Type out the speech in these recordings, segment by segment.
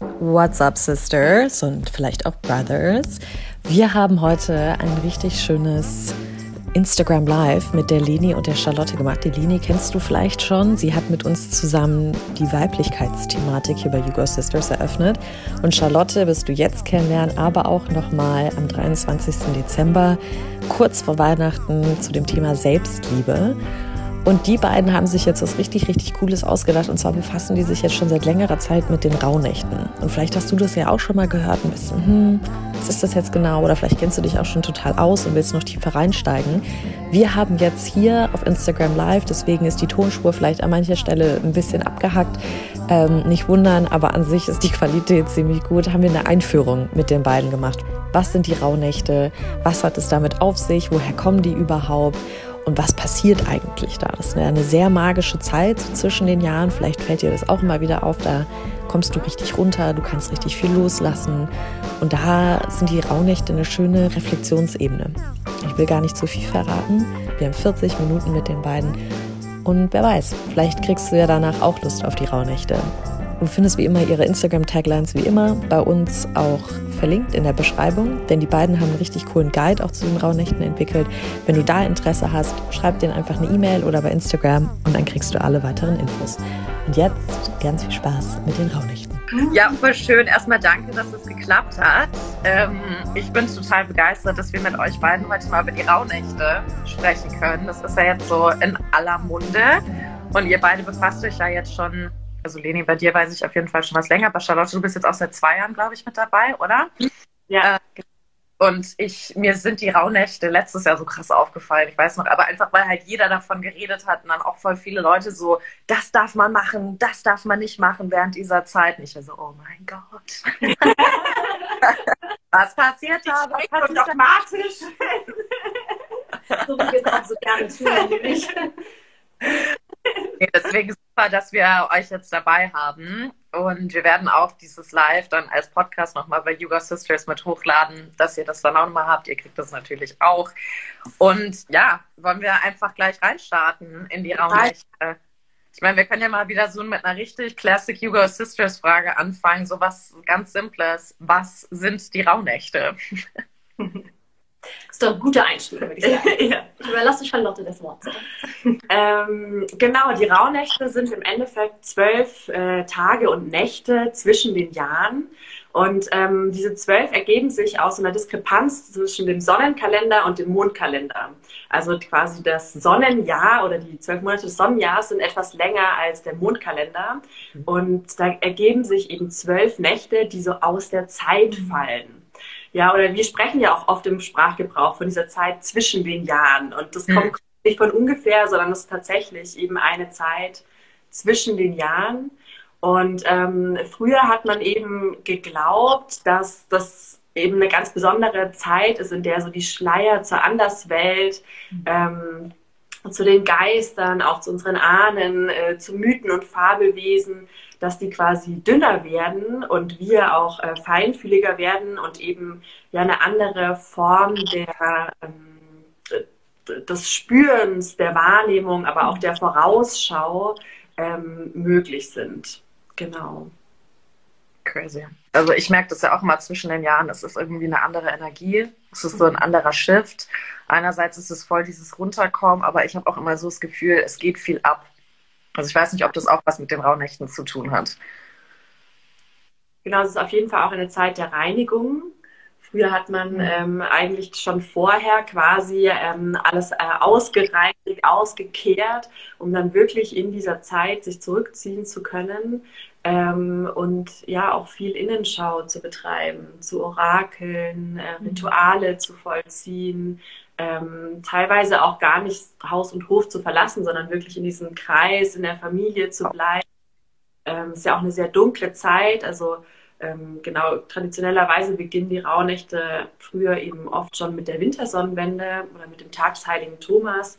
What's up, Sisters und vielleicht auch Brothers? Wir haben heute ein richtig schönes Instagram Live mit der Leni und der Charlotte gemacht. Die Leni kennst du vielleicht schon. Sie hat mit uns zusammen die Weiblichkeitsthematik hier bei You Go Sisters eröffnet. Und Charlotte wirst du jetzt kennenlernen, aber auch nochmal am 23. Dezember, kurz vor Weihnachten, zu dem Thema Selbstliebe. Und die beiden haben sich jetzt was richtig, richtig Cooles ausgedacht. Und zwar befassen die sich jetzt schon seit längerer Zeit mit den Rauhnächten. Und vielleicht hast du das ja auch schon mal gehört und bist, hm, was ist das jetzt genau? Oder vielleicht kennst du dich auch schon total aus und willst noch tiefer reinsteigen. Wir haben jetzt hier auf Instagram Live, deswegen ist die Tonspur vielleicht an mancher Stelle ein bisschen abgehackt. Ähm, nicht wundern, aber an sich ist die Qualität ziemlich gut. Haben wir eine Einführung mit den beiden gemacht. Was sind die Rauhnächte? Was hat es damit auf sich? Woher kommen die überhaupt? Und was passiert eigentlich da? Das ist eine sehr magische Zeit so zwischen den Jahren. Vielleicht fällt dir das auch immer wieder auf. Da kommst du richtig runter, du kannst richtig viel loslassen. Und da sind die Rauhnächte eine schöne Reflexionsebene. Ich will gar nicht zu viel verraten. Wir haben 40 Minuten mit den beiden. Und wer weiß, vielleicht kriegst du ja danach auch Lust auf die Rauhnächte. Du findest wie immer ihre Instagram-Taglines wie immer bei uns auch verlinkt in der Beschreibung, denn die beiden haben einen richtig coolen Guide auch zu den Rauhnächten entwickelt. Wenn du da Interesse hast, schreib denen einfach eine E-Mail oder bei Instagram und dann kriegst du alle weiteren Infos. Und jetzt ganz viel Spaß mit den Rauhnächten. Ja, voll schön. Erstmal danke, dass es geklappt hat. Ähm, ich bin total begeistert, dass wir mit euch beiden heute mal über die Rauhnächte sprechen können. Das ist ja jetzt so in aller Munde. Und ihr beide befasst euch ja jetzt schon also Leni, bei dir weiß ich auf jeden Fall schon was länger, aber Charlotte, du bist jetzt auch seit zwei Jahren, glaube ich, mit dabei, oder? Ja. Äh, und ich, mir sind die Rauhnächte letztes Jahr so krass aufgefallen. Ich weiß noch, aber einfach, weil halt jeder davon geredet hat und dann auch voll viele Leute so, das darf man machen, das darf man nicht machen während dieser Zeit. Und ich war so, oh mein Gott. was passiert da? Was passiert dogmatisch? so wie wir es auch so gerne tun, nämlich. Deswegen super, dass wir euch jetzt dabei haben. Und wir werden auch dieses Live dann als Podcast nochmal bei Yoga Sisters mit hochladen, dass ihr das dann auch nochmal habt. Ihr kriegt das natürlich auch. Und ja, wollen wir einfach gleich reinstarten in die Raumnächte. Ich meine, wir können ja mal wieder so mit einer richtig Classic Yoga Sisters Frage anfangen. So was ganz Simples. Was sind die Rauhnächte? Das ist doch ein guter Einstieg, würde ich sagen. ja. Ich überlasse Charlotte das Wort. Ähm, genau, die Rauhnächte sind im Endeffekt zwölf äh, Tage und Nächte zwischen den Jahren. Und ähm, diese zwölf ergeben sich aus einer Diskrepanz zwischen dem Sonnenkalender und dem Mondkalender. Also quasi das Sonnenjahr oder die zwölf Monate des Sonnenjahres sind etwas länger als der Mondkalender. Mhm. Und da ergeben sich eben zwölf Nächte, die so aus der Zeit fallen. Ja, oder wir sprechen ja auch oft im Sprachgebrauch von dieser Zeit zwischen den Jahren. Und das kommt mhm. nicht von ungefähr, sondern es ist tatsächlich eben eine Zeit zwischen den Jahren. Und ähm, früher hat man eben geglaubt, dass das eben eine ganz besondere Zeit ist, in der so die Schleier zur Anderswelt, mhm. ähm, zu den Geistern, auch zu unseren Ahnen, äh, zu Mythen und Fabelwesen, dass die quasi dünner werden und wir auch äh, feinfühliger werden und eben ja eine andere Form der, ähm, des Spürens, der Wahrnehmung, aber auch der Vorausschau ähm, möglich sind. Genau. Crazy. Also ich merke das ja auch immer zwischen den Jahren, es ist irgendwie eine andere Energie, es ist so ein anderer Shift. Einerseits ist es voll dieses Runterkommen, aber ich habe auch immer so das Gefühl, es geht viel ab. Also ich weiß nicht, ob das auch was mit den Rauhnächten zu tun hat. Genau, es ist auf jeden Fall auch eine Zeit der Reinigung. Früher hat man mhm. ähm, eigentlich schon vorher quasi ähm, alles äh, ausgereinigt, ausgekehrt, um dann wirklich in dieser Zeit sich zurückziehen zu können ähm, und ja auch viel Innenschau zu betreiben, zu Orakeln, äh, mhm. Rituale zu vollziehen, ähm, teilweise auch gar nicht Haus und Hof zu verlassen, sondern wirklich in diesem Kreis, in der Familie zu bleiben. Ähm, ist ja auch eine sehr dunkle Zeit. Also ähm, genau, traditionellerweise beginnen die Rauhnächte früher eben oft schon mit der Wintersonnenwende oder mit dem Tag des heiligen Thomas.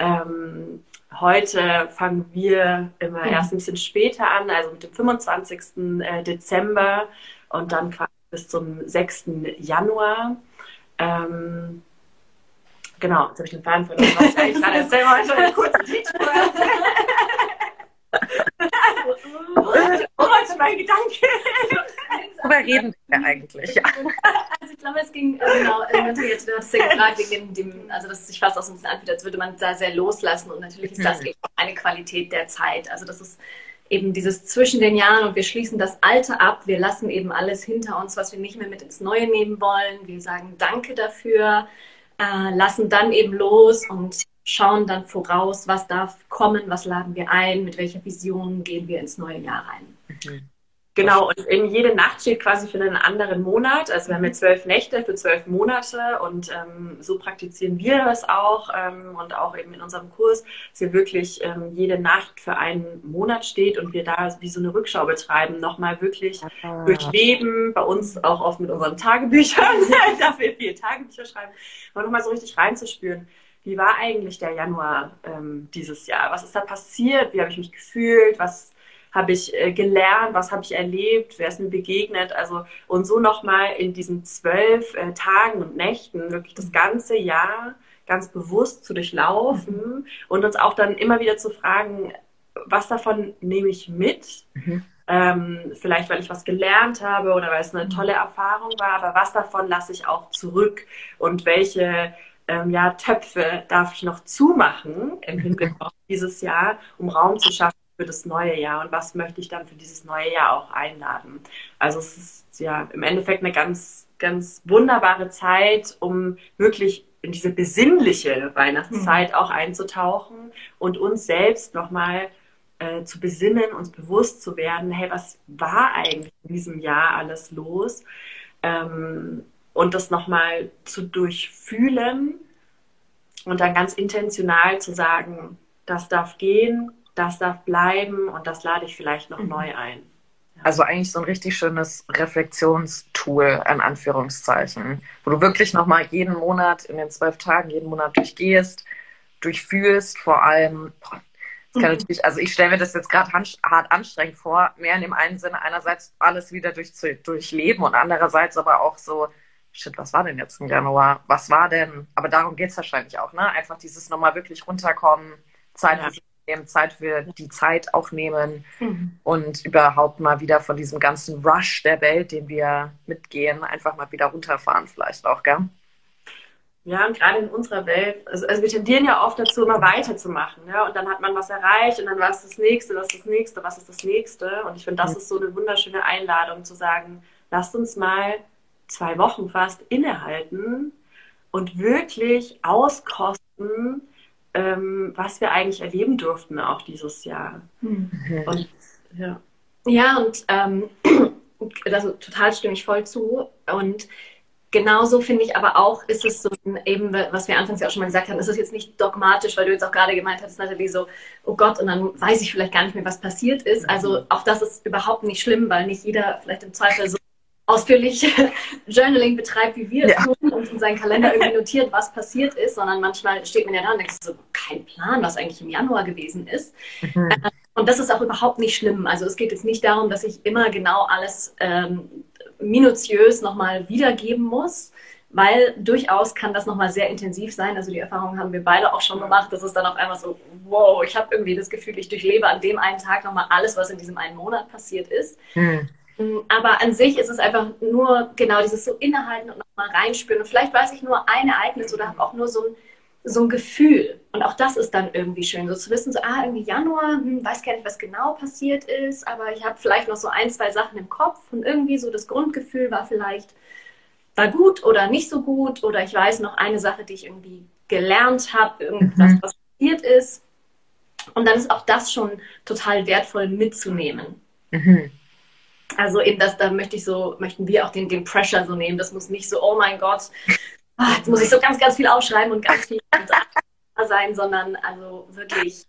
Ähm, heute fangen wir immer mhm. erst ein bisschen später an, also mit dem 25. Äh, Dezember und dann quasi bis zum 6. Januar. Ähm, Genau, jetzt habe ich den Faden verloren. Was ich eigentlich gerade erzählen wollte. Eine kurze wollte gerade mein Gedanke. Worüber reden wir eigentlich? Ja. Also ich glaube, es ging, äh, genau, natürlich, du hast ja gefragt, wegen dem, also dass es sich fast aus uns anfühlt, als würde man da sehr loslassen und natürlich ist das mhm. eben auch eine Qualität der Zeit. Also das ist eben dieses zwischen den Jahren und wir schließen das Alte ab, wir lassen eben alles hinter uns, was wir nicht mehr mit ins Neue nehmen wollen. Wir sagen Danke dafür, äh, lassen dann eben los und schauen dann voraus, was darf kommen, was laden wir ein, mit welcher Vision gehen wir ins neue Jahr rein. Mhm. Genau, und eben jede Nacht steht quasi für einen anderen Monat. Also wir haben jetzt zwölf Nächte für zwölf Monate und ähm, so praktizieren wir das auch ähm, und auch eben in unserem Kurs, dass hier wirklich ähm, jede Nacht für einen Monat steht und wir da wie so eine Rückschau betreiben, nochmal wirklich ah. durchleben, bei uns auch oft mit unseren Tagebüchern, dafür wir viel Tagebücher schreiben, aber nochmal so richtig reinzuspüren wie war eigentlich der Januar ähm, dieses Jahr? Was ist da passiert? Wie habe ich mich gefühlt? Was habe ich äh, gelernt? Was habe ich erlebt? Wer ist mir begegnet? Also und so nochmal in diesen zwölf äh, Tagen und Nächten wirklich das ganze Jahr ganz bewusst zu durchlaufen und uns auch dann immer wieder zu fragen, was davon nehme ich mit? Mhm. Ähm, vielleicht, weil ich was gelernt habe oder weil es eine tolle Erfahrung war, aber was davon lasse ich auch zurück und welche ähm, ja, Töpfe darf ich noch zumachen im Hinblick auf dieses Jahr, um Raum zu schaffen für das neue Jahr und was möchte ich dann für dieses neue Jahr auch einladen. Also es ist ja im Endeffekt eine ganz, ganz wunderbare Zeit, um wirklich in diese besinnliche Weihnachtszeit mhm. auch einzutauchen und uns selbst nochmal äh, zu besinnen, uns bewusst zu werden, hey, was war eigentlich in diesem Jahr alles los? Ähm, und das nochmal zu durchfühlen und dann ganz intentional zu sagen, das darf gehen, das darf bleiben und das lade ich vielleicht noch mhm. neu ein. Ja. Also eigentlich so ein richtig schönes Reflexionstool, in Anführungszeichen, wo du wirklich nochmal jeden Monat in den zwölf Tagen, jeden Monat durchgehst, durchfühlst, vor allem, boah, das kann mhm. natürlich, also ich stelle mir das jetzt gerade hart anstrengend vor, mehr in dem einen Sinne einerseits alles wieder durch, durchleben und andererseits aber auch so shit, was war denn jetzt im Januar? Was war denn? Aber darum geht es wahrscheinlich auch, ne? Einfach dieses nochmal wirklich runterkommen, Zeit ja. für nehmen, Zeit für die Zeit auch nehmen mhm. und überhaupt mal wieder von diesem ganzen Rush der Welt, den wir mitgehen, einfach mal wieder runterfahren vielleicht auch, gell? Ja, und gerade in unserer Welt, also, also, wir tendieren ja oft dazu, immer weiterzumachen. Ja? Und dann hat man was erreicht und dann was ist das nächste, was ist das nächste, was ist das nächste. Und ich finde, das mhm. ist so eine wunderschöne Einladung zu sagen, lasst uns mal zwei Wochen fast innehalten und wirklich auskosten, ähm, was wir eigentlich erleben durften auch dieses Jahr. Mhm. Und, ja. ja, und ähm, also total stimme ich voll zu. Und genauso finde ich aber auch, ist es so eben, was wir anfangs ja auch schon mal gesagt haben, ist es jetzt nicht dogmatisch, weil du jetzt auch gerade gemeint hast, Nathalie, so, oh Gott, und dann weiß ich vielleicht gar nicht mehr, was passiert ist. Also auch das ist überhaupt nicht schlimm, weil nicht jeder vielleicht im Zweifel so ausführlich Journaling betreibt, wie wir ja. es tun und in seinen Kalender irgendwie notiert, was passiert ist, sondern manchmal steht man ja da und denkt so, kein Plan, was eigentlich im Januar gewesen ist. Mhm. Äh, und das ist auch überhaupt nicht schlimm. Also es geht jetzt nicht darum, dass ich immer genau alles ähm, minutiös nochmal wiedergeben muss, weil durchaus kann das nochmal sehr intensiv sein. Also die Erfahrung haben wir beide auch schon gemacht. Das ist dann auf einmal so, wow, ich habe irgendwie das Gefühl, ich durchlebe an dem einen Tag nochmal alles, was in diesem einen Monat passiert ist. Mhm. Mm, aber an sich ist es einfach nur genau dieses so innehalten und nochmal reinspüren. Und vielleicht weiß ich nur ein Ereignis oder habe auch nur so ein, so ein Gefühl. Und auch das ist dann irgendwie schön, so zu wissen, so, ah, irgendwie Januar, hm, weiß gar nicht, was genau passiert ist, aber ich habe vielleicht noch so ein, zwei Sachen im Kopf und irgendwie so das Grundgefühl war vielleicht, war gut oder nicht so gut oder ich weiß noch eine Sache, die ich irgendwie gelernt habe, irgendwas, mhm. was passiert ist. Und dann ist auch das schon total wertvoll mitzunehmen. Mhm. Also eben das, da möchte ich so, möchten wir auch den, den Pressure so nehmen. Das muss nicht so, oh mein Gott, ah, jetzt muss ich so ganz, ganz viel aufschreiben und ganz viel sein, sondern also wirklich.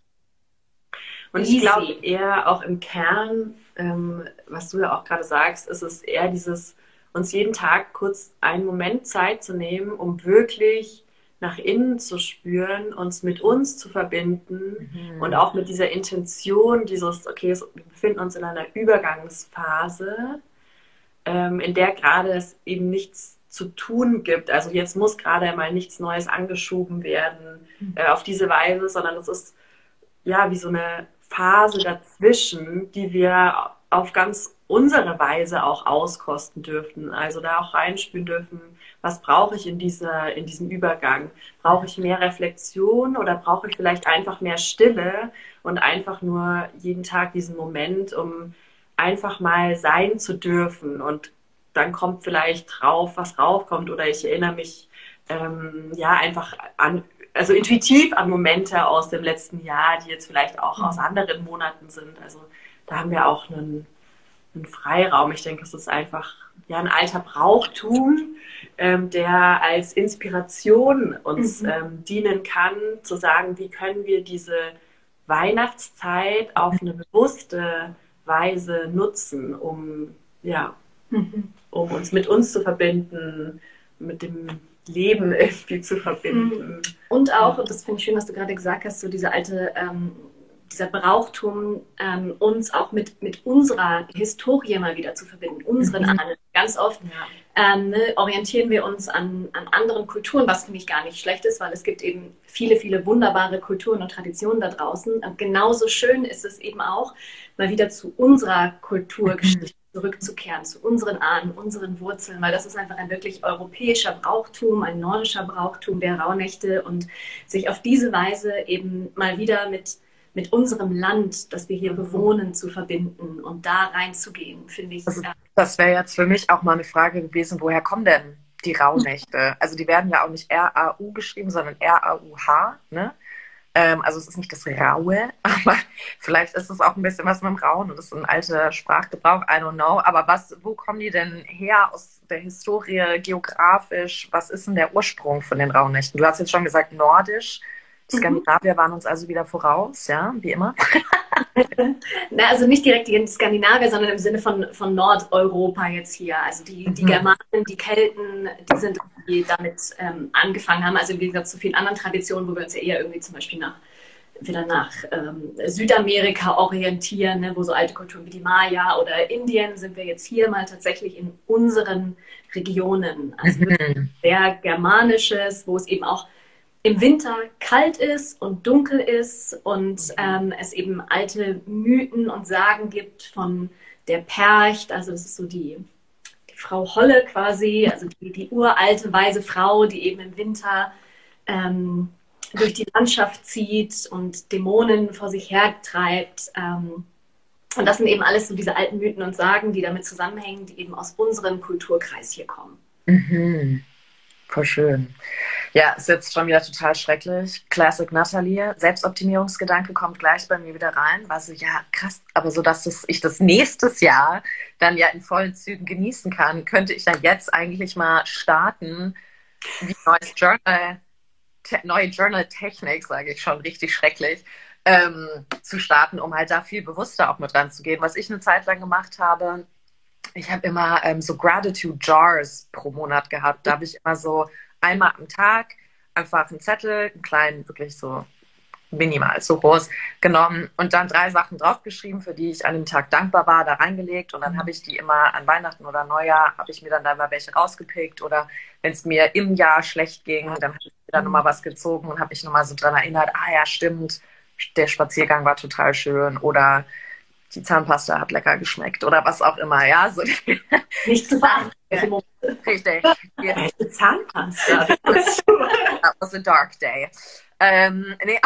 Und ich glaube eher auch im Kern, ähm, was du ja auch gerade sagst, ist es eher dieses, uns jeden Tag kurz einen Moment Zeit zu nehmen, um wirklich nach innen zu spüren, uns mit uns zu verbinden mhm. und auch mit dieser Intention, dieses, okay, wir befinden uns in einer Übergangsphase, ähm, in der gerade es eben nichts zu tun gibt. Also jetzt muss gerade mal nichts Neues angeschoben werden mhm. äh, auf diese Weise, sondern es ist ja wie so eine Phase dazwischen, die wir auf ganz unsere Weise auch auskosten dürfen. Also da auch reinspüren dürfen, was brauche ich in, dieser, in diesem Übergang? Brauche ich mehr Reflexion oder brauche ich vielleicht einfach mehr Stille und einfach nur jeden Tag diesen Moment, um einfach mal sein zu dürfen und dann kommt vielleicht drauf, was raufkommt oder ich erinnere mich ähm, ja einfach an, also intuitiv an Momente aus dem letzten Jahr, die jetzt vielleicht auch aus mhm. anderen Monaten sind. Also da haben wir auch einen, einen Freiraum. Ich denke, es ist einfach ja ein alter Brauchtum, ähm, der als Inspiration uns mhm. ähm, dienen kann, zu sagen, wie können wir diese Weihnachtszeit auf eine bewusste Weise nutzen, um ja, mhm. Um uns mit uns zu verbinden, mit dem Leben irgendwie zu verbinden. Mhm. Und auch, und das finde ich schön, was du gerade gesagt hast, so diese alte, ähm, dieser Brauchtum, ähm, uns auch mit, mit unserer Historie mal wieder zu verbinden, unseren mhm. Ahnen. Ganz oft ja. ähm, ne, orientieren wir uns an, an anderen Kulturen, was finde ich gar nicht schlecht ist, weil es gibt eben viele, viele wunderbare Kulturen und Traditionen da draußen. Und genauso schön ist es eben auch, mal wieder zu unserer Kulturgeschichte zurückzukehren zu unseren Ahnen, unseren Wurzeln, weil das ist einfach ein wirklich europäischer Brauchtum, ein nordischer Brauchtum der Rauhnächte und sich auf diese Weise eben mal wieder mit, mit unserem Land, das wir hier bewohnen, zu verbinden und da reinzugehen, finde ich. Also, das wäre jetzt für mich auch mal eine Frage gewesen, woher kommen denn die Rauhnächte? Also die werden ja auch nicht R-A-U geschrieben, sondern R-A-U-H, ne? Ähm, also es ist nicht das Raue, aber vielleicht ist es auch ein bisschen was mit dem Rauen und das ist ein alter Sprachgebrauch, I don't know. Aber was, wo kommen die denn her aus der Historie, geografisch? Was ist denn der Ursprung von den Rauhnächten? Du hast jetzt schon gesagt nordisch. Mhm. Skandinavier waren uns also wieder voraus, ja, wie immer. Na, also nicht direkt die Skandinavier, sondern im Sinne von, von Nordeuropa jetzt hier. Also die, die mhm. Germanen, die Kelten, die sind die damit ähm, angefangen haben. Also im Gegensatz zu vielen anderen Traditionen, wo wir uns ja eher irgendwie zum Beispiel nach wieder nach ähm, Südamerika orientieren, ne, wo so alte Kulturen wie die Maya oder Indien sind wir jetzt hier mal tatsächlich in unseren Regionen. Also mhm. sehr germanisches, wo es eben auch im Winter kalt ist und dunkel ist und ähm, es eben alte Mythen und Sagen gibt von der Percht, also das ist so die, die Frau Holle quasi, also die, die uralte weise Frau, die eben im Winter ähm, durch die Landschaft zieht und Dämonen vor sich her treibt. Ähm, und das sind eben alles so diese alten Mythen und Sagen, die damit zusammenhängen, die eben aus unserem Kulturkreis hier kommen. Mhm. Voll schön. Ja, ist jetzt schon wieder total schrecklich. Classic Natalie. Selbstoptimierungsgedanke kommt gleich bei mir wieder rein. War so, ja, krass, aber so, dass das, ich das nächstes Jahr dann ja in vollen Zügen genießen kann, könnte ich dann jetzt eigentlich mal starten, wie neues Journal, neue Journal-Technik, sage ich schon, richtig schrecklich, ähm, zu starten, um halt da viel bewusster auch mit ranzugehen. Was ich eine Zeit lang gemacht habe, ich habe immer ähm, so Gratitude Jars pro Monat gehabt. Da habe ich immer so einmal am Tag einfach einen Zettel, einen kleinen, wirklich so minimal, so groß, genommen und dann drei Sachen draufgeschrieben, für die ich an dem Tag dankbar war, da reingelegt. Und dann habe ich die immer an Weihnachten oder Neujahr, habe ich mir dann da mal welche rausgepickt. Oder wenn es mir im Jahr schlecht ging, dann habe ich mir dann nochmal was gezogen und habe mich nochmal so dran erinnert, ah ja, stimmt, der Spaziergang war total schön. Oder die Zahnpasta hat lecker geschmeckt oder was auch immer, ja. So. Nicht zu verachten. Richtig. Die Zahnpasta. That was a dark day. Ähm, nee,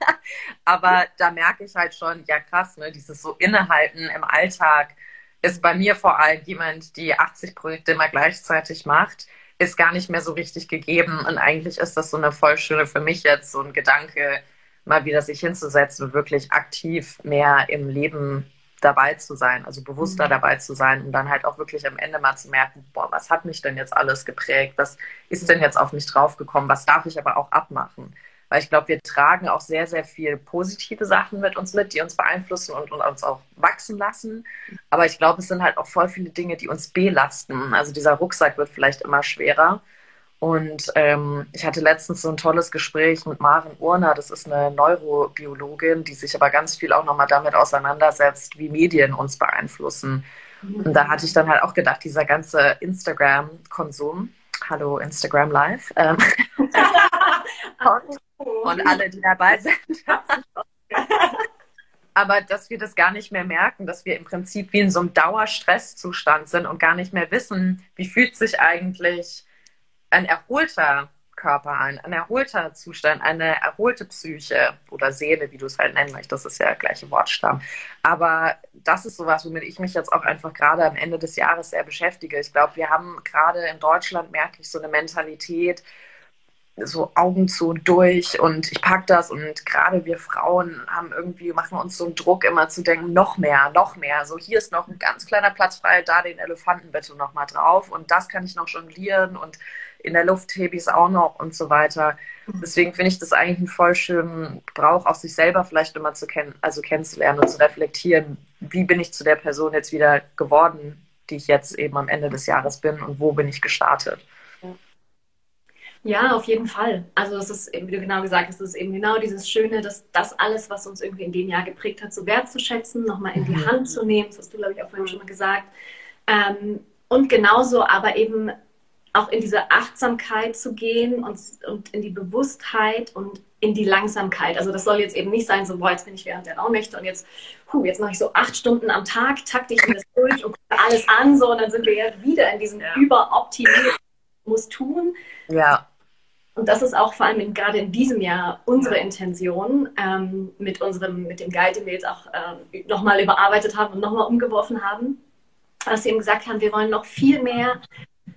aber da merke ich halt schon, ja krass, ne, dieses so Innehalten im Alltag ist bei mir vor allem jemand, die 80 Projekte immer gleichzeitig macht, ist gar nicht mehr so richtig gegeben. Und eigentlich ist das so eine voll schöne für mich jetzt so ein Gedanke, mal wieder sich hinzusetzen und wirklich aktiv mehr im Leben dabei zu sein, also bewusster mhm. dabei zu sein und dann halt auch wirklich am Ende mal zu merken, boah, was hat mich denn jetzt alles geprägt? Was ist denn jetzt auf mich draufgekommen? Was darf ich aber auch abmachen? Weil ich glaube, wir tragen auch sehr, sehr viel positive Sachen mit uns mit, die uns beeinflussen und, und uns auch wachsen lassen. Aber ich glaube, es sind halt auch voll viele Dinge, die uns belasten. Also dieser Rucksack wird vielleicht immer schwerer. Und ähm, ich hatte letztens so ein tolles Gespräch mit Maren Urner, das ist eine Neurobiologin, die sich aber ganz viel auch nochmal damit auseinandersetzt, wie Medien uns beeinflussen. Und da hatte ich dann halt auch gedacht, dieser ganze Instagram-Konsum, hallo Instagram Live, ähm, und, und alle, die dabei sind, aber dass wir das gar nicht mehr merken, dass wir im Prinzip wie in so einem Dauerstresszustand sind und gar nicht mehr wissen, wie fühlt sich eigentlich ein erholter Körper ein, ein erholter Zustand, eine erholte Psyche oder Seele, wie du es halt nennen möchtest, das ist ja der gleiche Wortstamm. Aber das ist sowas, womit ich mich jetzt auch einfach gerade am Ende des Jahres sehr beschäftige. Ich glaube, wir haben gerade in Deutschland, merke ich, so eine Mentalität, so Augen zu und durch und ich packe das und gerade wir Frauen haben irgendwie, machen uns so einen Druck immer zu denken, noch mehr, noch mehr. So hier ist noch ein ganz kleiner Platz frei, da den Elefanten bitte noch mal drauf und das kann ich noch jonglieren und in der Luft hebe ich es auch noch und so weiter. Deswegen finde ich das eigentlich einen voll schönen Brauch, auch sich selber vielleicht immer zu kennen, also kennenzulernen und zu reflektieren, wie bin ich zu der Person jetzt wieder geworden, die ich jetzt eben am Ende des Jahres bin und wo bin ich gestartet. Ja, auf jeden Fall. Also es ist, wie du genau gesagt hast, es ist eben genau dieses Schöne, dass das alles, was uns irgendwie in dem Jahr geprägt hat, so wertzuschätzen, nochmal in die mhm. Hand zu nehmen. Das hast du, glaube ich, auch vorhin schon mal gesagt. Ähm, und genauso aber eben auch in diese Achtsamkeit zu gehen und, und in die Bewusstheit und in die Langsamkeit. Also das soll jetzt eben nicht sein, so, boah, jetzt bin ich während der Raumnächte und jetzt, huh, jetzt mache ich so acht Stunden am Tag, takte ich mir das durch und gucke alles an, so, und dann sind wir ja wieder in diesem ja. überoptimierten muss tun. Ja. Und das ist auch vor allem in, gerade in diesem Jahr unsere Intention ähm, mit unserem, mit dem Guide, den wir jetzt auch äh, nochmal überarbeitet haben und nochmal umgeworfen haben, dass wir eben gesagt haben, wir wollen noch viel mehr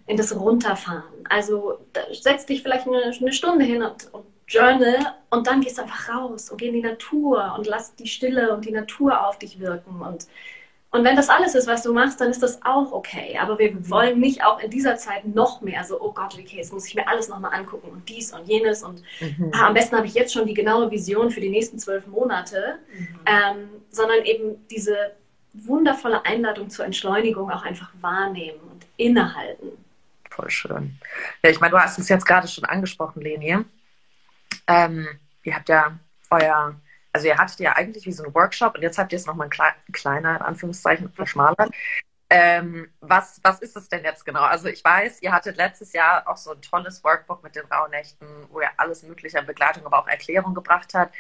in das Runterfahren. Also setz dich vielleicht eine, eine Stunde hin und, und journal und dann gehst du einfach raus und geh in die Natur und lass die Stille und die Natur auf dich wirken und und wenn das alles ist, was du machst, dann ist das auch okay. Aber wir mhm. wollen nicht auch in dieser Zeit noch mehr so, oh Gott, okay, jetzt muss ich mir alles nochmal angucken und dies und jenes. Und mhm. ah, am besten habe ich jetzt schon die genaue Vision für die nächsten zwölf Monate. Mhm. Ähm, sondern eben diese wundervolle Einladung zur Entschleunigung auch einfach wahrnehmen und innehalten. Voll schön. Ja, ich meine, du hast es jetzt gerade schon angesprochen, Leni. Ähm, ihr habt ja euer also ihr hattet ja eigentlich wie so einen Workshop und jetzt habt ihr es nochmal ein kleiner, in Anführungszeichen, verschmalert. Ähm, was, was ist es denn jetzt genau? Also ich weiß, ihr hattet letztes Jahr auch so ein tolles Workbook mit den Rauhnächten, wo ihr alles mögliche an Begleitung, aber auch Erklärung gebracht habt.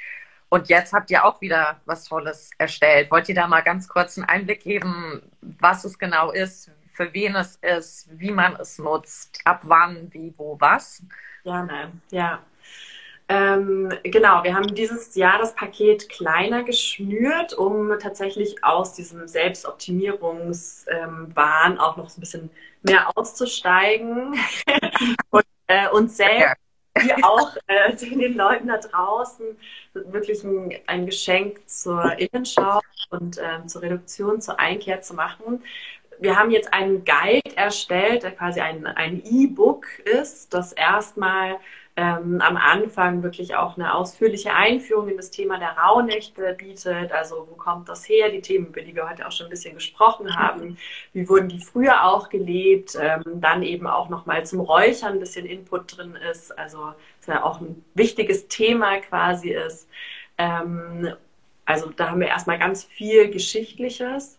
Und jetzt habt ihr auch wieder was Tolles erstellt. Wollt ihr da mal ganz kurz einen Einblick geben, was es genau ist, für wen es ist, wie man es nutzt, ab wann, wie, wo, was? Gerne, ja. Ähm, genau, wir haben dieses Jahr das Paket kleiner geschnürt, um tatsächlich aus diesem Selbstoptimierungswahn ähm, auch noch so ein bisschen mehr auszusteigen und äh, uns selbst wie auch äh, den Leuten da draußen wirklich ein, ein Geschenk zur Innenschau und ähm, zur Reduktion, zur Einkehr zu machen. Wir haben jetzt einen Guide erstellt, der quasi ein, ein E-Book ist, das erstmal ähm, am Anfang wirklich auch eine ausführliche Einführung in das Thema der Rauhnächte bietet. Also wo kommt das her? Die Themen, über die wir heute auch schon ein bisschen gesprochen haben. Wie wurden die früher auch gelebt? Ähm, dann eben auch nochmal zum Räuchern ein bisschen Input drin ist. Also das ja auch ein wichtiges Thema quasi ist. Ähm, also da haben wir erstmal ganz viel Geschichtliches.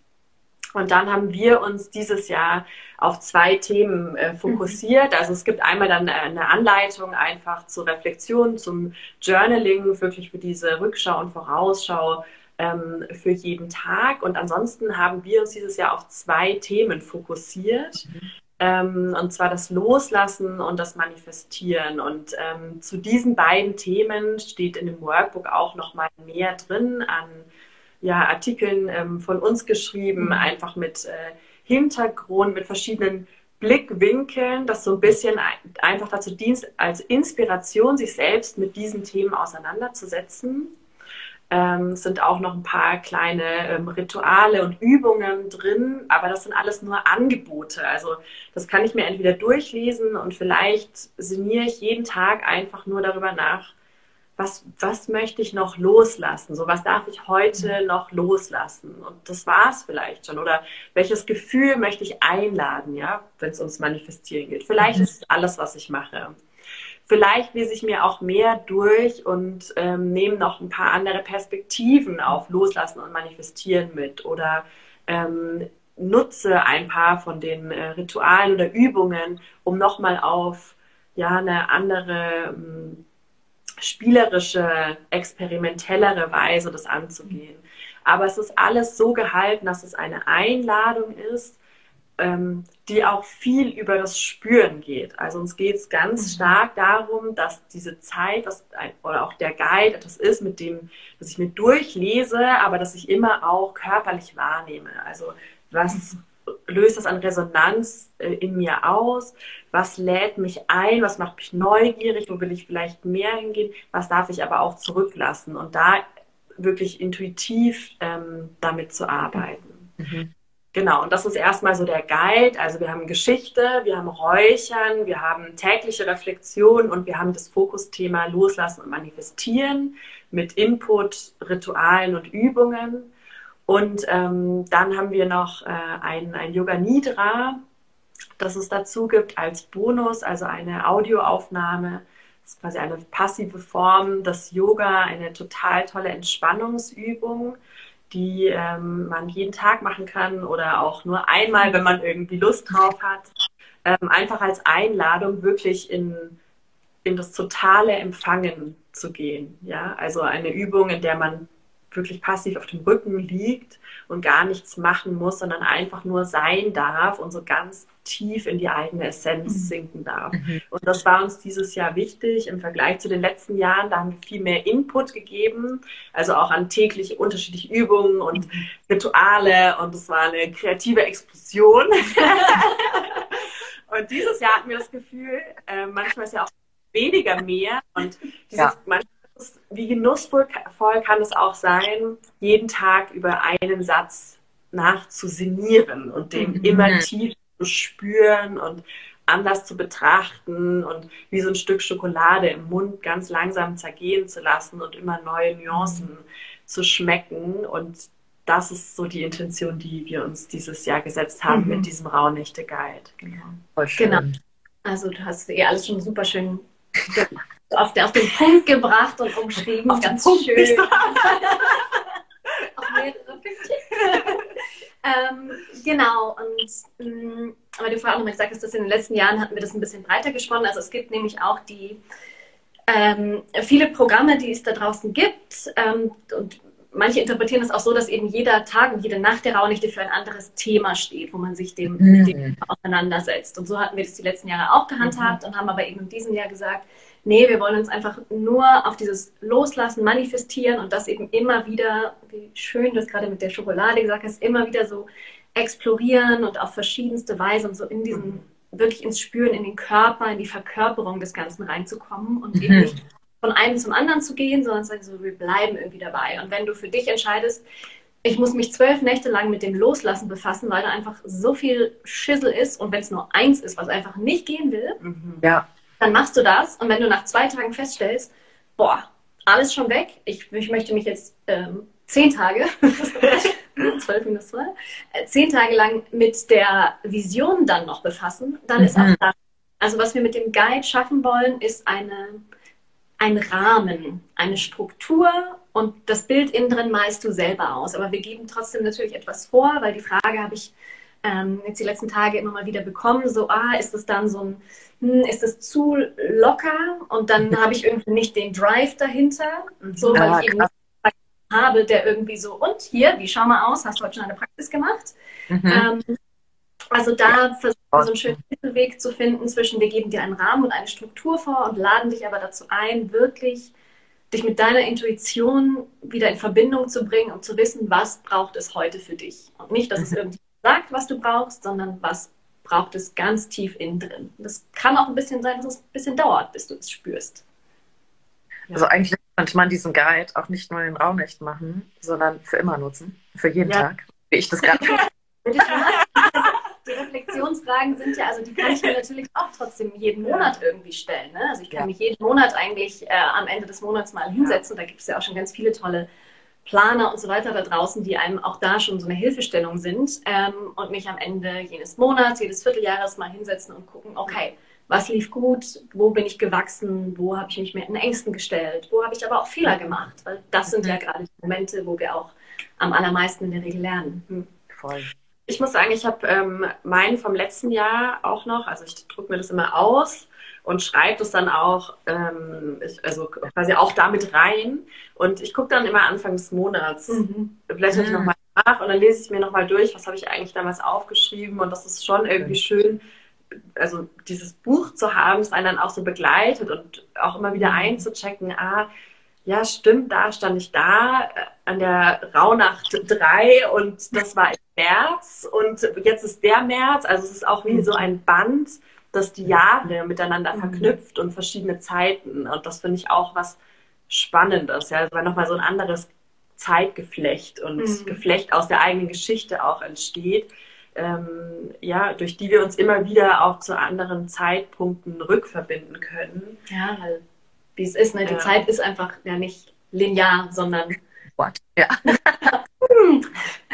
Und dann haben wir uns dieses Jahr auf zwei Themen äh, fokussiert. Also es gibt einmal dann eine Anleitung einfach zur Reflexion, zum Journaling, wirklich für diese Rückschau und Vorausschau ähm, für jeden Tag. Und ansonsten haben wir uns dieses Jahr auf zwei Themen fokussiert. Mhm. Ähm, und zwar das Loslassen und das Manifestieren. Und ähm, zu diesen beiden Themen steht in dem Workbook auch nochmal mehr drin an ja, Artikeln ähm, von uns geschrieben, mhm. einfach mit äh, Hintergrund, mit verschiedenen Blickwinkeln, das so ein bisschen einfach dazu dient, als Inspiration, sich selbst mit diesen Themen auseinanderzusetzen. Ähm, es sind auch noch ein paar kleine ähm, Rituale und Übungen drin, aber das sind alles nur Angebote. Also das kann ich mir entweder durchlesen und vielleicht sinniere ich jeden Tag einfach nur darüber nach, was, was möchte ich noch loslassen? So, was darf ich heute mhm. noch loslassen? Und das war es vielleicht schon. Oder welches Gefühl möchte ich einladen, ja, wenn es ums Manifestieren geht? Vielleicht mhm. ist es alles, was ich mache. Vielleicht lese ich mir auch mehr durch und ähm, nehme noch ein paar andere Perspektiven auf Loslassen und Manifestieren mit. Oder ähm, nutze ein paar von den äh, Ritualen oder Übungen, um nochmal auf ja, eine andere ähm, spielerische, experimentellere Weise, das anzugehen. Aber es ist alles so gehalten, dass es eine Einladung ist, ähm, die auch viel über das Spüren geht. Also uns geht es ganz mhm. stark darum, dass diese Zeit, was ein, oder auch der Guide etwas ist, mit dem, dass ich mir durchlese, aber dass ich immer auch körperlich wahrnehme. Also was mhm. Löst das an Resonanz äh, in mir aus? Was lädt mich ein? Was macht mich neugierig? Wo will ich vielleicht mehr hingehen? Was darf ich aber auch zurücklassen? Und da wirklich intuitiv ähm, damit zu arbeiten. Mhm. Genau, und das ist erstmal so der Guide. Also wir haben Geschichte, wir haben Räuchern, wir haben tägliche Reflexion und wir haben das Fokusthema Loslassen und Manifestieren mit Input, Ritualen und Übungen. Und ähm, dann haben wir noch äh, ein, ein Yoga Nidra, das es dazu gibt als Bonus, also eine Audioaufnahme. Das ist quasi eine passive Form des Yoga, eine total tolle Entspannungsübung die ähm, man jeden Tag machen kann oder auch nur einmal, wenn man irgendwie Lust drauf hat. Ähm, einfach als Einladung wirklich in, in das totale Empfangen zu gehen. Ja? Also eine Übung, in der man wirklich passiv auf dem Rücken liegt und gar nichts machen muss, sondern einfach nur sein darf und so ganz tief in die eigene Essenz mhm. sinken darf. Mhm. Und das war uns dieses Jahr wichtig im Vergleich zu den letzten Jahren. Da haben wir viel mehr Input gegeben, also auch an täglich unterschiedliche Übungen und mhm. Rituale und es war eine kreative Explosion. und dieses Jahr hatten wir das Gefühl, äh, manchmal ist ja auch weniger mehr und dieses ja. manchmal wie genussvoll kann es auch sein, jeden Tag über einen Satz nachzusinieren und den mhm. immer tiefer zu spüren und anders zu betrachten und wie so ein Stück Schokolade im Mund ganz langsam zergehen zu lassen und immer neue Nuancen mhm. zu schmecken. Und das ist so die Intention, die wir uns dieses Jahr gesetzt haben mhm. mit diesem Rauhnächte-Guide. Genau. Voll schön. Genau. Also du hast eh alles schon super schön auf, der, auf den Punkt gebracht und umschrieben. Auf ganz schön. auf mehrere Pünktchen. ähm, genau, und mh, aber du vorher auch nochmal gesagt hast, dass in den letzten Jahren hatten wir das ein bisschen breiter gesponnen. Also es gibt nämlich auch die ähm, viele Programme, die es da draußen gibt. Ähm, und manche interpretieren es auch so, dass eben jeder Tag und jede Nacht der Rauhnächte für ein anderes Thema steht, wo man sich dem, mhm. dem auseinandersetzt. Und so hatten wir das die letzten Jahre auch gehandhabt mhm. und haben aber eben in diesem Jahr gesagt, nee, wir wollen uns einfach nur auf dieses Loslassen manifestieren und das eben immer wieder, wie schön du es gerade mit der Schokolade gesagt hast, immer wieder so explorieren und auf verschiedenste Weise und so in diesen, wirklich ins Spüren, in den Körper, in die Verkörperung des Ganzen reinzukommen und mhm. eben nicht von einem zum anderen zu gehen, sondern sagen so, wir bleiben irgendwie dabei. Und wenn du für dich entscheidest, ich muss mich zwölf Nächte lang mit dem Loslassen befassen, weil da einfach so viel Schissel ist und wenn es nur eins ist, was einfach nicht gehen will, mhm. ja dann machst du das und wenn du nach zwei Tagen feststellst, boah, alles schon weg, ich, ich möchte mich jetzt ähm, zehn Tage, zwölf minus zwei, äh, zehn Tage lang mit der Vision dann noch befassen, dann mhm. ist auch das. Also was wir mit dem Guide schaffen wollen, ist eine, ein Rahmen, eine Struktur und das Bild innen drin malst du selber aus. Aber wir geben trotzdem natürlich etwas vor, weil die Frage habe ich ähm, jetzt die letzten Tage immer mal wieder bekommen, so, ah, ist es dann so ein, hm, ist es zu locker und dann habe ich irgendwie nicht den Drive dahinter, so, weil ja, ich eben habe, der irgendwie so, und hier, wie schau mal aus, hast du heute schon eine Praxis gemacht? Mhm. Ähm, also da versuchen wir so einen schönen Mittelweg zu finden zwischen, wir geben dir einen Rahmen und eine Struktur vor und laden dich aber dazu ein, wirklich dich mit deiner Intuition wieder in Verbindung zu bringen und zu wissen, was braucht es heute für dich. Und nicht, dass es mhm. irgendwie sagt, was du brauchst, sondern was braucht es ganz tief innen drin. Das kann auch ein bisschen sein, dass es ein bisschen dauert, bis du es spürst. Ja. Also eigentlich könnte man diesen Guide auch nicht nur in Raunächten machen, sondern für immer nutzen, für jeden ja. Tag, wie ich das gerade Die Reflexionsfragen sind ja, also die kann ich mir natürlich auch trotzdem jeden Monat irgendwie stellen. Ne? Also ich kann ja. mich jeden Monat eigentlich äh, am Ende des Monats mal hinsetzen. Da gibt es ja auch schon ganz viele tolle Planer und so weiter da draußen, die einem auch da schon so eine Hilfestellung sind ähm, und mich am Ende jedes Monats, jedes Vierteljahres mal hinsetzen und gucken, okay, was lief gut, wo bin ich gewachsen, wo habe ich mich mehr in Ängsten gestellt, wo habe ich aber auch Fehler gemacht, weil das sind ja mhm. gerade die Momente, wo wir auch am allermeisten in der Regel lernen. Hm. Voll. ich muss sagen, ich habe ähm, meinen vom letzten Jahr auch noch, also ich drucke mir das immer aus und schreibe das dann auch, ähm, ich, also quasi auch damit rein. Und ich gucke dann immer Anfang des Monats, mhm. blätter ich mhm. nochmal nach und dann lese ich mir nochmal durch, was habe ich eigentlich damals aufgeschrieben. Und das ist schon irgendwie schön, also dieses Buch zu haben, das einen dann auch so begleitet und auch immer wieder mhm. einzuchecken, ah, ja, stimmt, da stand ich da äh, an der Rauhnacht 3 und das war im März und jetzt ist der März, also es ist auch wie so ein Band, das die Jahre miteinander mhm. verknüpft und verschiedene Zeiten und das finde ich auch was Spannendes, ja, weil nochmal so ein anderes Zeitgeflecht und mhm. Geflecht aus der eigenen Geschichte auch entsteht, ähm, ja, durch die wir uns immer wieder auch zu anderen Zeitpunkten rückverbinden können. Ja, weil wie es ist. Ne? Die ja. Zeit ist einfach ja nicht linear, sondern. What? Ja.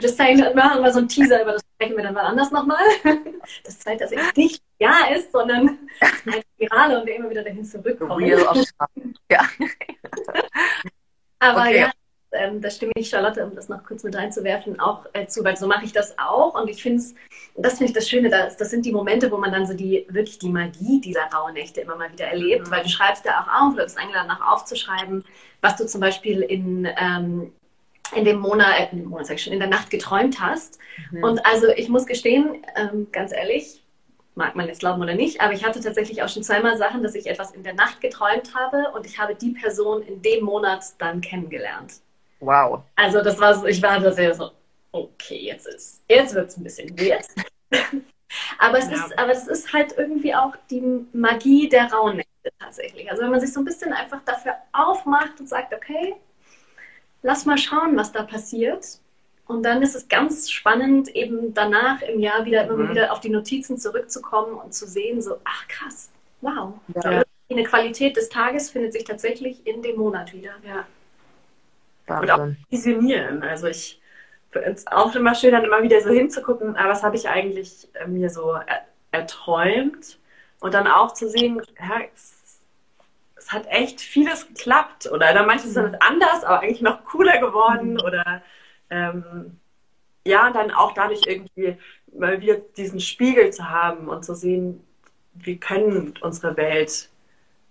Das zeigen wir mal so ein Teaser, über das sprechen wir dann mal anders nochmal. Das zeigt, dass es nicht ja ist, sondern eine Spirale und wir immer wieder dahin zurückkommen. Real of ja. Aber okay. ja, ähm, da stimme ich Charlotte, um das noch kurz mit reinzuwerfen, auch äh, zu, weil so mache ich das auch. Und ich finde es, das finde ich das Schöne, das, das sind die Momente, wo man dann so die, wirklich die Magie dieser Rauhnächte immer mal wieder erlebt, weil du schreibst ja auch auf, du bist eingeladen, auch aufzuschreiben, was du zum Beispiel in, ähm, in dem Monat, äh, in, dem Monat sag ich schon, in der Nacht geträumt hast. Mhm. Und also ich muss gestehen, ähm, ganz ehrlich, mag man jetzt glauben oder nicht, aber ich hatte tatsächlich auch schon zweimal Sachen, dass ich etwas in der Nacht geträumt habe und ich habe die Person in dem Monat dann kennengelernt. Wow. Also das war so, ich war da sehr so, okay, jetzt ist, jetzt wird es ein bisschen weird. aber es ja. ist, aber es ist halt irgendwie auch die Magie der Rauhnächte tatsächlich. Also wenn man sich so ein bisschen einfach dafür aufmacht und sagt, okay, lass mal schauen, was da passiert. Und dann ist es ganz spannend, eben danach im Jahr wieder immer mhm. wieder auf die Notizen zurückzukommen und zu sehen, so, ach krass, wow. Ja. Eine Qualität des Tages findet sich tatsächlich in dem Monat wieder. Ja. Und auch visionieren. Also ich finde es auch immer schön, dann immer wieder so hinzugucken, ah, was habe ich eigentlich äh, mir so er erträumt und dann auch zu sehen, ja, es, hat echt vieles geklappt oder dann manches mhm. ist anders, aber eigentlich noch cooler geworden mhm. oder ähm, ja, dann auch dadurch irgendwie mal wieder diesen Spiegel zu haben und zu sehen, wir können unsere Welt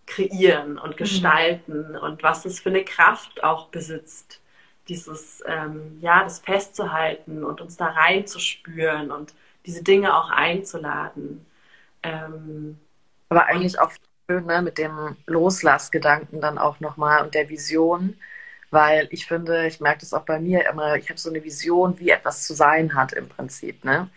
kreieren und mhm. gestalten mhm. und was es für eine Kraft auch besitzt, dieses, ähm, ja, das festzuhalten und uns da reinzuspüren und diese Dinge auch einzuladen. Ähm, Aber eigentlich auch schön, ne, mit dem Loslassgedanken dann auch nochmal und der Vision, weil ich finde, ich merke das auch bei mir immer, ich habe so eine Vision, wie etwas zu sein hat im Prinzip, ne?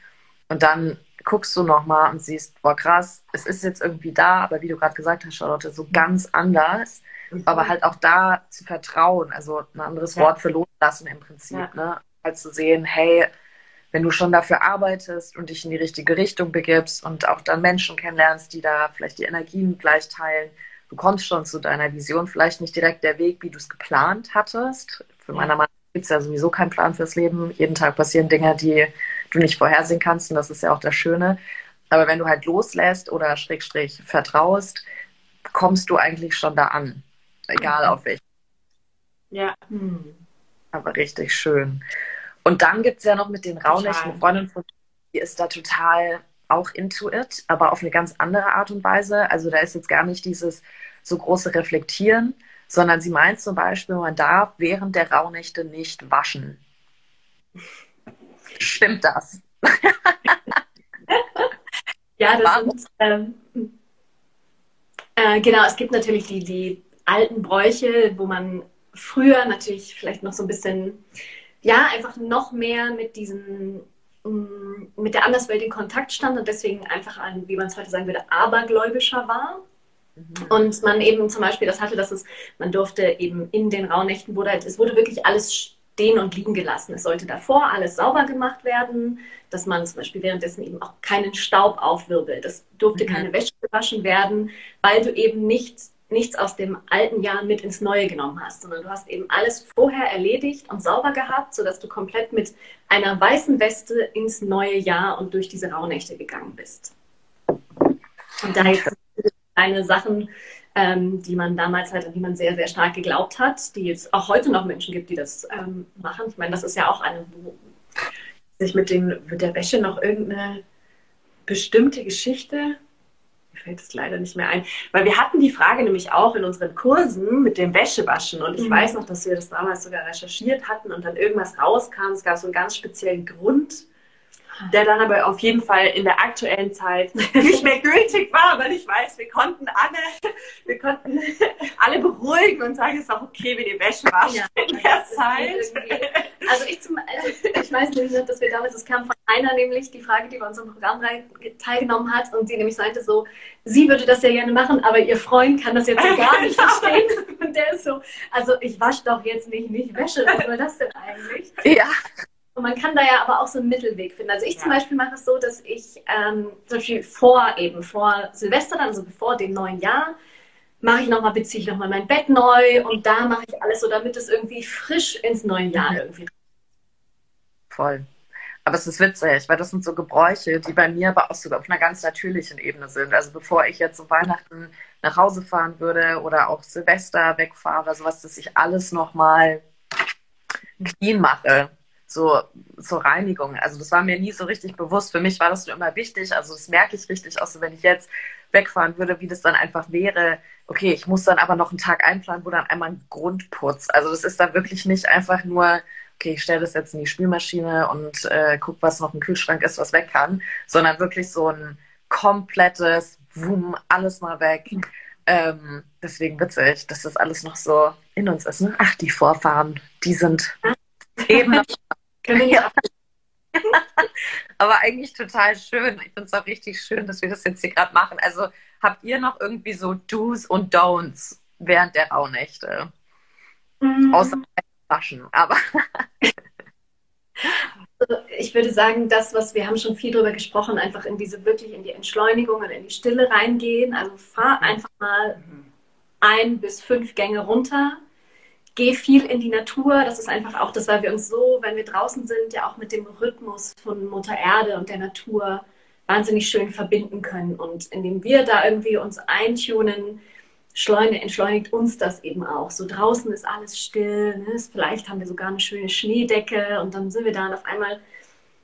Und dann guckst du nochmal und siehst, boah, krass, es ist jetzt irgendwie da, aber wie du gerade gesagt hast, Charlotte, so ganz anders. Mhm. Aber halt auch da zu vertrauen, also ein anderes ja. Wort für loslassen im Prinzip, ja. ne? Halt zu sehen, hey, wenn du schon dafür arbeitest und dich in die richtige Richtung begibst und auch dann Menschen kennenlernst, die da vielleicht die Energien gleich teilen, du kommst schon zu deiner Vision, vielleicht nicht direkt der Weg, wie du es geplant hattest. Für ja. meiner Meinung gibt es ja sowieso keinen Plan fürs Leben. Jeden Tag passieren Dinge, die du nicht vorhersehen kannst und das ist ja auch das Schöne. Aber wenn du halt loslässt oder Schrägstrich vertraust, kommst du eigentlich schon da an. Egal auf welchen. Ja. Hm. Aber richtig schön. Und dann gibt es ja noch mit den Raunächten, eine Freundin von mir ist da total auch into it, aber auf eine ganz andere Art und Weise. Also da ist jetzt gar nicht dieses so große Reflektieren, sondern sie meint zum Beispiel, man darf während der Rauhnächte nicht waschen. Stimmt das? ja, das Warum? sind. Ähm, äh, genau, es gibt natürlich die, die alten Bräuche, wo man früher natürlich vielleicht noch so ein bisschen, ja, einfach noch mehr mit diesen mm, mit der Anderswelt in Kontakt stand und deswegen einfach ein, wie man es heute sagen würde, abergläubischer war. Mhm. Und man eben zum Beispiel das hatte, dass es, man durfte eben in den Rauhnächten, wurde halt, es wurde wirklich alles stehen und liegen gelassen. Es sollte davor alles sauber gemacht werden, dass man zum Beispiel währenddessen eben auch keinen Staub aufwirbelt. Es durfte mhm. keine Wäsche gewaschen werden, weil du eben nicht, nichts aus dem alten Jahr mit ins neue genommen hast, sondern du hast eben alles vorher erledigt und sauber gehabt, sodass du komplett mit einer weißen Weste ins neue Jahr und durch diese Rauhnächte gegangen bist. Und da jetzt kleine Sachen ähm, die man damals halt, an die man sehr, sehr stark geglaubt hat, die es auch heute noch Menschen gibt, die das ähm, machen. Ich meine, das ist ja auch eine, sich mit, den, mit der Wäsche noch irgendeine bestimmte Geschichte? Mir fällt es leider nicht mehr ein. Weil wir hatten die Frage nämlich auch in unseren Kursen mit dem Wäschewaschen. Und ich mhm. weiß noch, dass wir das damals sogar recherchiert hatten und dann irgendwas rauskam. Es gab so einen ganz speziellen Grund der dann aber auf jeden Fall in der aktuellen Zeit nicht mehr gültig war, weil ich weiß, wir konnten alle, wir konnten alle beruhigen und sagen, es ist auch okay, wenn ihr Wäsche wascht ja, in der Zeit. Also ich, zum, also ich weiß nämlich, dass wir damals, es kam von einer nämlich die Frage, die bei unserem Programm teilgenommen hat und sie nämlich sagte so, sie würde das ja gerne machen, aber ihr Freund kann das jetzt so gar nicht verstehen. Und der ist so, also ich wasche doch jetzt nicht, nicht Wäsche, was soll das denn eigentlich? Ja. Und man kann da ja aber auch so einen Mittelweg finden. Also ich ja. zum Beispiel mache es so, dass ich ähm, zum Beispiel vor eben, vor Silvester, dann, also bevor dem neuen Jahr, mache ich nochmal, beziehe ich nochmal mein Bett neu und da mache ich alles so, damit es irgendwie frisch ins neue Jahr mhm. irgendwie. Voll. Aber es ist witzig, weil das sind so Gebräuche, die bei mir aber auch sogar auf einer ganz natürlichen Ebene sind. Also bevor ich jetzt zu Weihnachten nach Hause fahren würde oder auch Silvester wegfahre oder sowas, dass ich alles nochmal clean mache so zur Reinigung. Also das war mir nie so richtig bewusst. Für mich war das nur immer wichtig. Also das merke ich richtig, auch so wenn ich jetzt wegfahren würde, wie das dann einfach wäre. Okay, ich muss dann aber noch einen Tag einplanen, wo dann einmal ein Grundputz. Also das ist dann wirklich nicht einfach nur, okay, ich stelle das jetzt in die Spülmaschine und äh, guck, was noch im Kühlschrank ist, was weg kann, sondern wirklich so ein komplettes, wumm, alles mal weg. Ähm, deswegen witzig, dass das alles noch so in uns ist. Ne? Ach, die Vorfahren, die sind eben noch können wir ja. Aber eigentlich total schön. Ich finde es auch richtig schön, dass wir das jetzt hier gerade machen. Also habt ihr noch irgendwie so Do's und Don'ts während der Rauhnächte? Mm. Außer waschen, aber. Also, ich würde sagen, das, was wir haben schon viel darüber gesprochen, einfach in diese wirklich in die Entschleunigung und in die Stille reingehen. Also fahr mhm. einfach mal mhm. ein bis fünf Gänge runter geh viel in die Natur. Das ist einfach auch das, weil wir uns so, wenn wir draußen sind, ja auch mit dem Rhythmus von Mutter Erde und der Natur wahnsinnig schön verbinden können. Und indem wir da irgendwie uns eintunen, entschleunigt uns das eben auch. So draußen ist alles still, ne? vielleicht haben wir sogar eine schöne Schneedecke und dann sind wir da und auf einmal,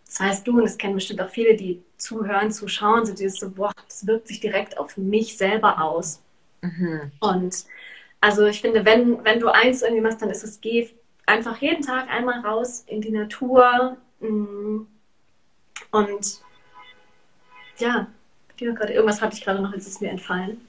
das weißt du und das kennen bestimmt auch viele, die zuhören, zuschauen, so dieses so, boah, das wirkt sich direkt auf mich selber aus. Mhm. Und also ich finde, wenn, wenn du eins irgendwie machst, dann ist es, geh einfach jeden Tag einmal raus in die Natur mm, und ja, irgendwas hatte ich gerade noch, jetzt ist mir entfallen.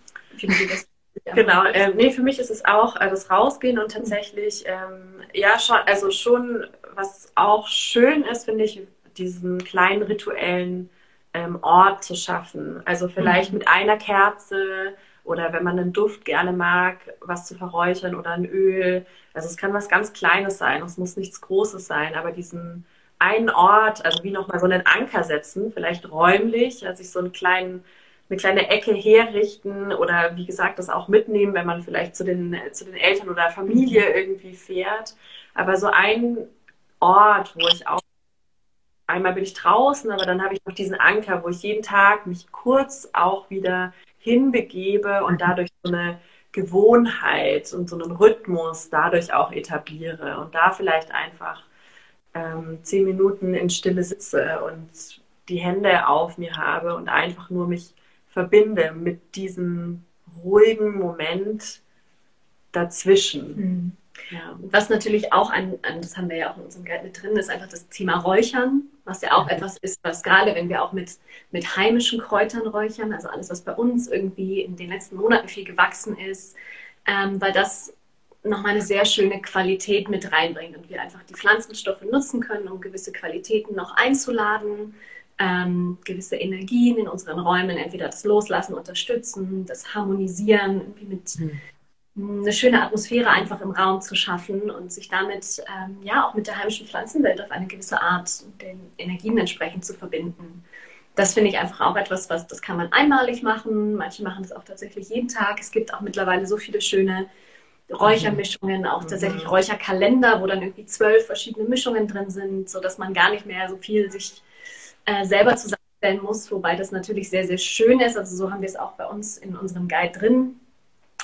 Genau, ähm, nee, für mich ist es auch äh, das Rausgehen und tatsächlich, ähm, ja, schon, also schon, was auch schön ist, finde ich, diesen kleinen rituellen ähm, Ort zu schaffen. Also vielleicht mhm. mit einer Kerze, oder wenn man einen Duft gerne mag, was zu verräuchern oder ein Öl. Also es kann was ganz Kleines sein, es muss nichts Großes sein, aber diesen einen Ort, also wie nochmal so einen Anker setzen, vielleicht räumlich, also sich so einen kleinen, eine kleine Ecke herrichten oder wie gesagt das auch mitnehmen, wenn man vielleicht zu den, zu den Eltern oder Familie irgendwie fährt. Aber so ein Ort, wo ich auch einmal bin ich draußen, aber dann habe ich noch diesen Anker, wo ich jeden Tag mich kurz auch wieder hinbegebe und dadurch so eine Gewohnheit und so einen Rhythmus dadurch auch etabliere und da vielleicht einfach ähm, zehn Minuten in Stille sitze und die Hände auf mir habe und einfach nur mich verbinde mit diesem ruhigen Moment dazwischen. Mhm. Ja. Was natürlich auch an, an, das haben wir ja auch in unserem Guide mit drin, ist einfach das Thema Räuchern, was ja auch mhm. etwas ist, was gerade wenn wir auch mit, mit heimischen Kräutern räuchern, also alles, was bei uns irgendwie in den letzten Monaten viel gewachsen ist, ähm, weil das nochmal eine sehr schöne Qualität mit reinbringt und wir einfach die Pflanzenstoffe nutzen können, um gewisse Qualitäten noch einzuladen, ähm, gewisse Energien in unseren Räumen, entweder das Loslassen, Unterstützen, das Harmonisieren, irgendwie mit, mhm eine schöne Atmosphäre einfach im Raum zu schaffen und sich damit ähm, ja auch mit der heimischen Pflanzenwelt auf eine gewisse Art den Energien entsprechend zu verbinden. Das finde ich einfach auch etwas, was das kann man einmalig machen. Manche machen das auch tatsächlich jeden Tag. Es gibt auch mittlerweile so viele schöne Räuchermischungen, auch tatsächlich mhm. Räucherkalender, wo dann irgendwie zwölf verschiedene Mischungen drin sind, sodass man gar nicht mehr so viel sich äh, selber zusammenstellen muss, wobei das natürlich sehr, sehr schön ist. Also so haben wir es auch bei uns in unserem Guide drin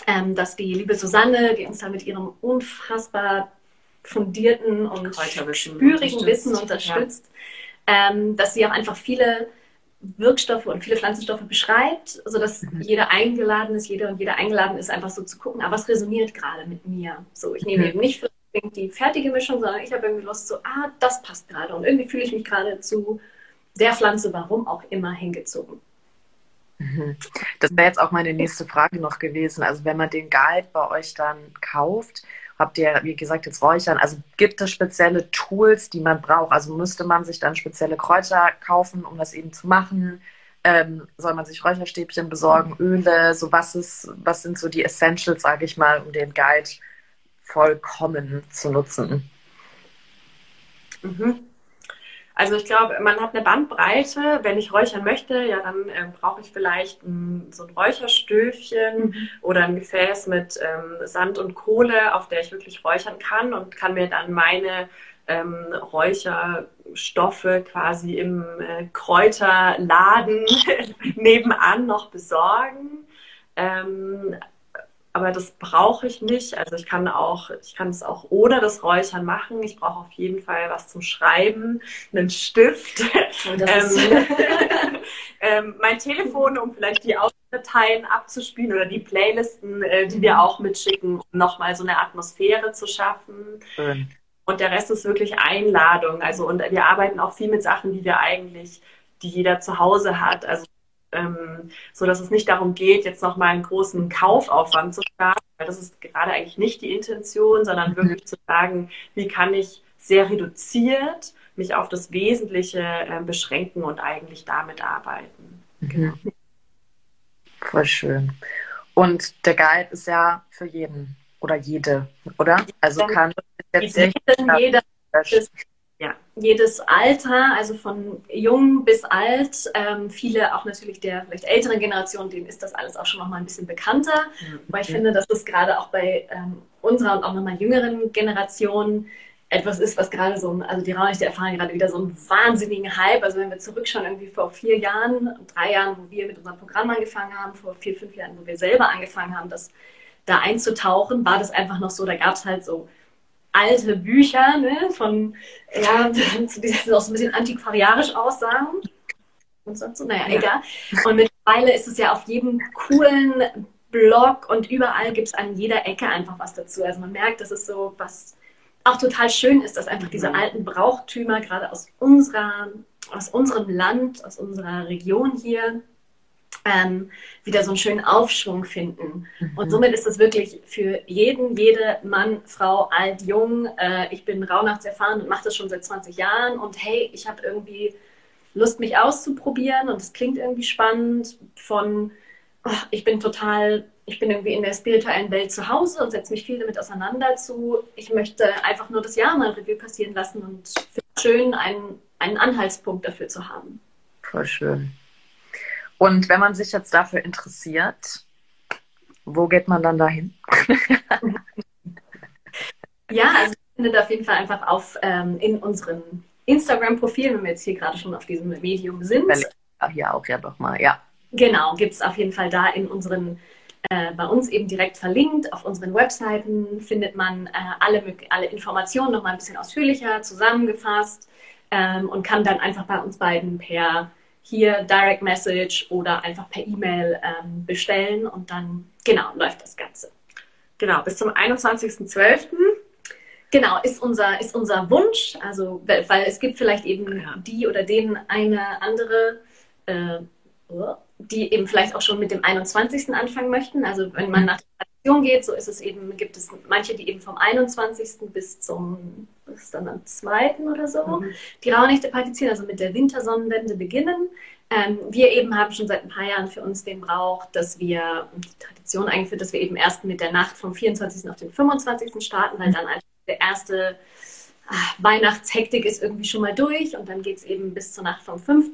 ähm, dass die liebe Susanne, die uns da mit ihrem unfassbar fundierten und spürigen Wissen unterstützt, ähm, dass sie auch einfach viele Wirkstoffe und viele Pflanzenstoffe beschreibt, sodass mhm. jeder eingeladen ist, jeder und jeder eingeladen ist, einfach so zu gucken, aber ah, was resoniert gerade mit mir? So, ich nehme mhm. eben nicht die fertige Mischung, sondern ich habe irgendwie Lust, so, ah, das passt gerade. Und irgendwie fühle ich mich gerade zu der Pflanze, warum auch immer, hingezogen. Mhm. Das wäre jetzt auch meine nächste Frage noch gewesen. Also wenn man den Guide bei euch dann kauft, habt ihr, wie gesagt, jetzt Räuchern. Also gibt es spezielle Tools, die man braucht? Also müsste man sich dann spezielle Kräuter kaufen, um das eben zu machen? Ähm, soll man sich Räucherstäbchen besorgen, Öle? So was ist, was sind so die Essentials, sage ich mal, um den Guide vollkommen zu nutzen? Mhm. Also ich glaube, man hat eine Bandbreite. Wenn ich räuchern möchte, ja, dann äh, brauche ich vielleicht ein, so ein Räucherstöfchen mhm. oder ein Gefäß mit ähm, Sand und Kohle, auf der ich wirklich räuchern kann und kann mir dann meine ähm, Räucherstoffe quasi im äh, Kräuterladen nebenan noch besorgen. Ähm, aber das brauche ich nicht. Also ich kann auch, ich kann es auch ohne das Räuchern machen. Ich brauche auf jeden Fall was zum Schreiben, einen Stift, ähm, ähm, mein Telefon, um vielleicht die Audiodateien abzuspielen oder die Playlisten, äh, die wir auch mitschicken, um nochmal so eine Atmosphäre zu schaffen. Schön. Und der Rest ist wirklich Einladung. Also und wir arbeiten auch viel mit Sachen, die wir eigentlich, die jeder zu Hause hat. Also ähm, so dass es nicht darum geht, jetzt nochmal einen großen Kaufaufwand zu starten, weil das ist gerade eigentlich nicht die Intention, sondern mhm. wirklich zu sagen, wie kann ich sehr reduziert mich auf das Wesentliche äh, beschränken und eigentlich damit arbeiten. Mhm. Genau. Voll schön. Und der Guide ist ja für jeden oder jede, oder? Also kann jetzt nicht jeder, ja, jedes Alter, also von jung bis alt, ähm, viele auch natürlich der vielleicht älteren Generation, denen ist das alles auch schon noch mal ein bisschen bekannter. Mhm. Weil ich finde, dass es gerade auch bei ähm, unserer und auch nochmal jüngeren Generation etwas ist, was gerade so, also die Raunächte erfahren gerade wieder so einen wahnsinnigen Hype. Also wenn wir zurückschauen, irgendwie vor vier Jahren, drei Jahren, wo wir mit unserem Programm angefangen haben, vor vier, fünf Jahren, wo wir selber angefangen haben, das da einzutauchen, war das einfach noch so, da gab es halt so alte Bücher ne, von, ja, die auch so ein bisschen antiquariarisch aussahen. Und sonst so, naja, ja. egal. Und mittlerweile ist es ja auf jedem coolen Blog und überall gibt es an jeder Ecke einfach was dazu. Also man merkt, das ist so was auch total schön ist, dass einfach diese mhm. alten Brauchtümer gerade aus unserer, aus unserem Land, aus unserer Region hier ähm, wieder so einen schönen Aufschwung finden. Mhm. Und somit ist das wirklich für jeden, jede Mann, Frau, alt, jung. Äh, ich bin Rauhnachtserfahren und mache das schon seit 20 Jahren. Und hey, ich habe irgendwie Lust, mich auszuprobieren und es klingt irgendwie spannend. Von, oh, ich bin total, ich bin irgendwie in der spirituellen Welt zu Hause und setze mich viel damit auseinander zu. Ich möchte einfach nur das Jahr mal Revue passieren lassen und finde es schön, einen, einen Anhaltspunkt dafür zu haben. Voll schön. Und wenn man sich jetzt dafür interessiert, wo geht man dann dahin? ja, also ihr findet auf jeden Fall einfach auf ähm, in unseren Instagram-Profilen, wenn wir jetzt hier gerade schon auf diesem Medium sind. Hier auch ja doch mal, ja. Genau, gibt es auf jeden Fall da in unseren, äh, bei uns eben direkt verlinkt. Auf unseren Webseiten findet man äh, alle, alle Informationen nochmal ein bisschen ausführlicher zusammengefasst ähm, und kann dann einfach bei uns beiden per hier Direct Message oder einfach per E-Mail ähm, bestellen und dann, genau, läuft das Ganze. Genau, bis zum 21.12. Genau, ist unser, ist unser Wunsch, also weil, es gibt vielleicht eben ja. die oder den eine andere, äh, die eben vielleicht auch schon mit dem 21. anfangen möchten. Also wenn man nach Tradition geht, so ist es eben, gibt es manche, die eben vom 21. bis zum, bis dann am 2. oder so, mhm. die Rauhnächte praktizieren, also mit der Wintersonnenwende beginnen. Ähm, wir eben haben schon seit ein paar Jahren für uns den Brauch, dass wir, die Tradition eingeführt, dass wir eben erst mit der Nacht vom 24. auf den 25. starten, weil mhm. dann einfach der erste ach, Weihnachtshektik ist irgendwie schon mal durch und dann geht es eben bis zur Nacht vom 5.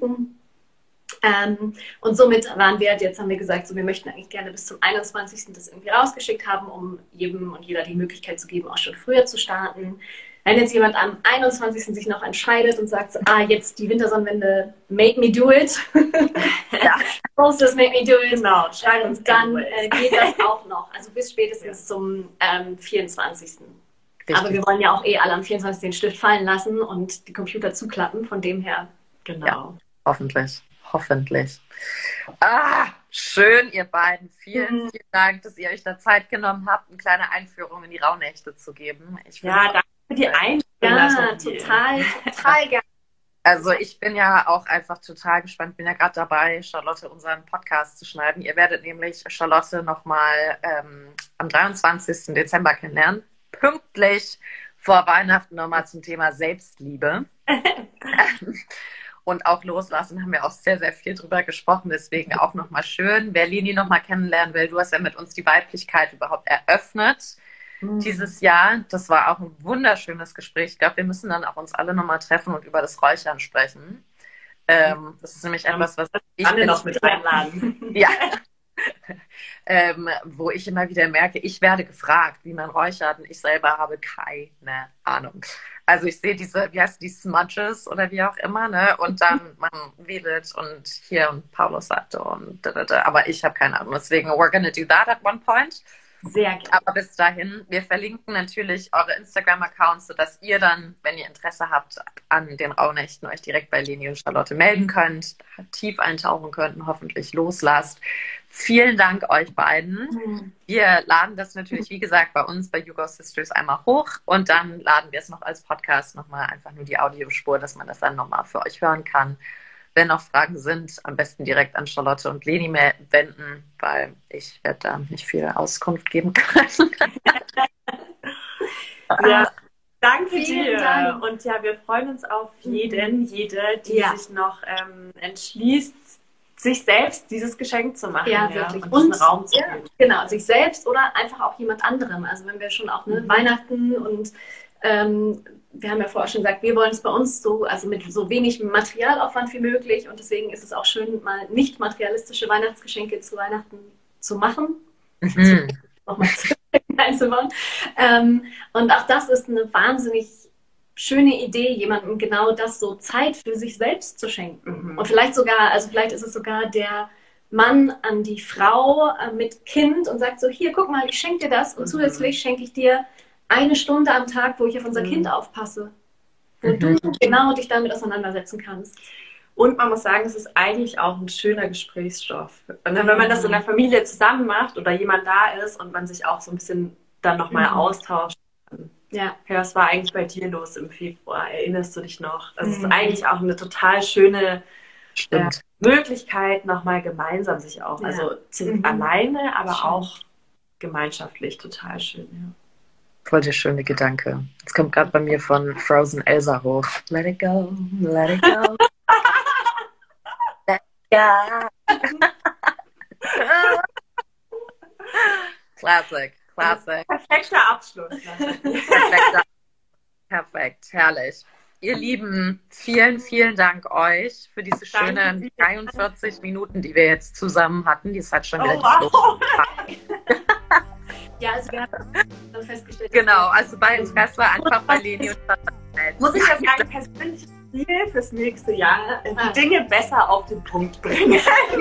Ähm, und somit waren wir, jetzt haben wir gesagt, so, wir möchten eigentlich gerne bis zum 21. das irgendwie rausgeschickt haben, um jedem und jeder die Möglichkeit zu geben, auch schon früher zu starten. Wenn jetzt jemand am 21. sich noch entscheidet und sagt, ah, jetzt die Wintersonnenwende, make me do it. ja. Post das make me do it. Genau, schreibt uns dann, äh, geht das auch noch. Also bis spätestens ja. zum ähm, 24. Richtig. Aber wir wollen ja auch eh alle am 24. den Stift fallen lassen und die Computer zuklappen. Von dem her Genau. Ja, hoffentlich. Hoffentlich. Ah, schön, ihr beiden. Vielen, Mhm. vielen Dank, dass ihr euch da Zeit genommen habt, eine kleine Einführung in die Rauhnächte zu geben. Ich Ja, danke für die Einladung. Ja, total, total gerne. Also ich bin ja auch einfach total gespannt, bin ja gerade dabei, Charlotte unseren Podcast zu schneiden. Ihr werdet nämlich Charlotte nochmal ähm, am 23. Dezember kennenlernen. Pünktlich vor Weihnachten nochmal zum Thema Selbstliebe. Und auch loslassen haben wir auch sehr, sehr viel drüber gesprochen. Deswegen auch nochmal schön. Wer Leni nochmal kennenlernen will, du hast ja mit uns die Weiblichkeit überhaupt eröffnet dieses Jahr. Das war auch ein wunderschönes Gespräch. Ich glaube, wir müssen dann auch uns alle nochmal treffen und über das Räuchern sprechen. Ähm, das ist nämlich etwas, was ich bin- noch mit einladen. ja. ähm, wo ich immer wieder merke, ich werde gefragt, wie man räuchert und ich selber habe keine Ahnung. Also ich sehe diese, wie heißt die Smudges oder wie auch immer, ne? Und dann man wedelt und hier und Paulus sagte und da, da, da. aber ich habe keine Ahnung. Deswegen, we're gonna do that at one point. Sehr gerne. Aber bis dahin, wir verlinken natürlich eure Instagram-Accounts, sodass ihr dann, wenn ihr Interesse habt an den Rauhnächten, euch direkt bei Leni und Charlotte melden könnt, tief eintauchen könnt und hoffentlich loslasst. Vielen Dank euch beiden. Wir laden das natürlich, wie gesagt, bei uns bei Hugo Sisters einmal hoch und dann laden wir es noch als Podcast nochmal einfach nur die Audiospur, dass man das dann nochmal für euch hören kann. Wenn noch Fragen sind, am besten direkt an Charlotte und Leni wenden, weil ich werde da nicht viel Auskunft geben können. Ja, danke Vielen dir. Dank. Und ja, wir freuen uns auf jeden, jede, die Ja. sich noch ähm, entschließt, sich selbst dieses Geschenk zu machen. Ja, wirklich. Und, Und- Raum zu ja. geben. Genau, sich selbst oder einfach auch jemand anderem. Also wenn wir schon auch ne, Mhm. Weihnachten und ähm, wir haben ja vorher schon gesagt, wir wollen es bei uns so, also mit so wenig Materialaufwand wie möglich und deswegen ist es auch schön, mal nicht materialistische Weihnachtsgeschenke zu Weihnachten zu machen. Mhm. nochmal einzubauen. Ähm, und auch das ist eine wahnsinnig schöne Idee, jemandem genau das so Zeit für sich selbst zu schenken. Mhm. Und vielleicht sogar, also vielleicht ist es sogar der Mann an die Frau äh, mit Kind und sagt so, hier, guck mal, ich schenke dir das und Mhm. zusätzlich schenke ich dir eine Stunde am Tag, wo ich auf unser Mhm. Kind aufpasse. Wo Mhm. du genau dich damit auseinandersetzen kannst. Und man muss sagen, es ist eigentlich auch ein schöner Gesprächsstoff. Und wenn man das in der Familie zusammen macht oder jemand da ist und man sich auch so ein bisschen dann nochmal Mhm. austauscht. Ja, Ja, was war eigentlich bei dir los im Februar? Erinnerst du dich noch? Das ist Mhm. eigentlich auch eine total schöne Stimmt. Möglichkeit, nochmal gemeinsam sich auch, Ja. also Mhm. alleine, aber Schön. auch gemeinschaftlich total schön. Voll der schöne Gedanke. Jetzt kommt gerade bei mir von Frozen Elsa hoch. Let it go, let it go. let it go. Classic, classic. Perfekter Abschluss. Perfekt. Perfekt, herrlich. Ihr Lieben, vielen, vielen Dank euch für diese schönen dir. 43 Minuten, die wir jetzt zusammen hatten. Die ist halt schon Oh, wieder wow. ja also wir haben festgestellt, dass Genau, also bei Interesse einfach bei Leni und Charlotte melden. Muss ich das sagen, persönliches Ziel fürs nächste Jahr, die Ah. Dinge besser auf den Punkt bringen.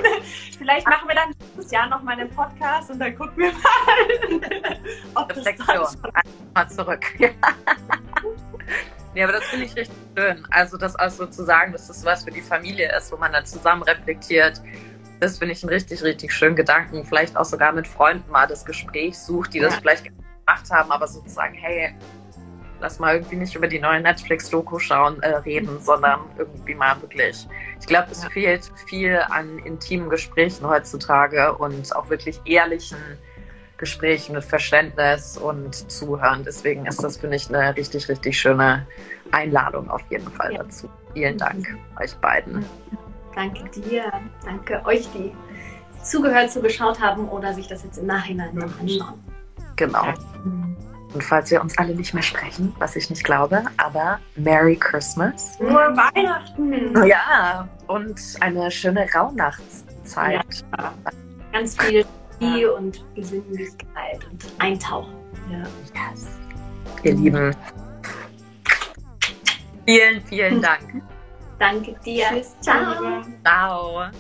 Vielleicht machen wir dann nächstes Jahr nochmal einen Podcast und dann gucken wir mal, ob Reflexion. schon Mal zurück. Ja, aber das finde ich richtig schön. Also das auch so zu sagen, dass das was für die Familie ist, wo man dann zusammen reflektiert. Das finde ich einen richtig, richtig schönen Gedanken. Vielleicht auch sogar mit Freunden mal das Gespräch sucht, die das Ja. vielleicht gemacht haben, aber sozusagen, hey, lass mal irgendwie nicht über die neue Netflix-Doku schauen, äh, reden, sondern irgendwie mal wirklich. Ich glaube, es Ja. fehlt viel an intimen Gesprächen heutzutage und auch wirklich ehrlichen Gesprächen mit Verständnis und Zuhören. Deswegen ist das, finde ich, eine richtig, richtig schöne Einladung auf jeden Fall Ja. dazu. Vielen Dank euch beiden. Danke dir, danke euch, die zugehört, zugeschaut haben oder sich das jetzt im Nachhinein noch anschauen. Genau. Und falls wir uns alle nicht mehr sprechen, was ich nicht glaube, aber Merry Christmas. Nur Weihnachten. Ja, und eine schöne Rauhnachtszeit. Ganz viel Energie und Besinnlichkeit und Eintauchen. Ja. Yes. Ihr Lieben. Vielen, vielen Dank. Danke dir. Tschüss. Ciao. Ciao.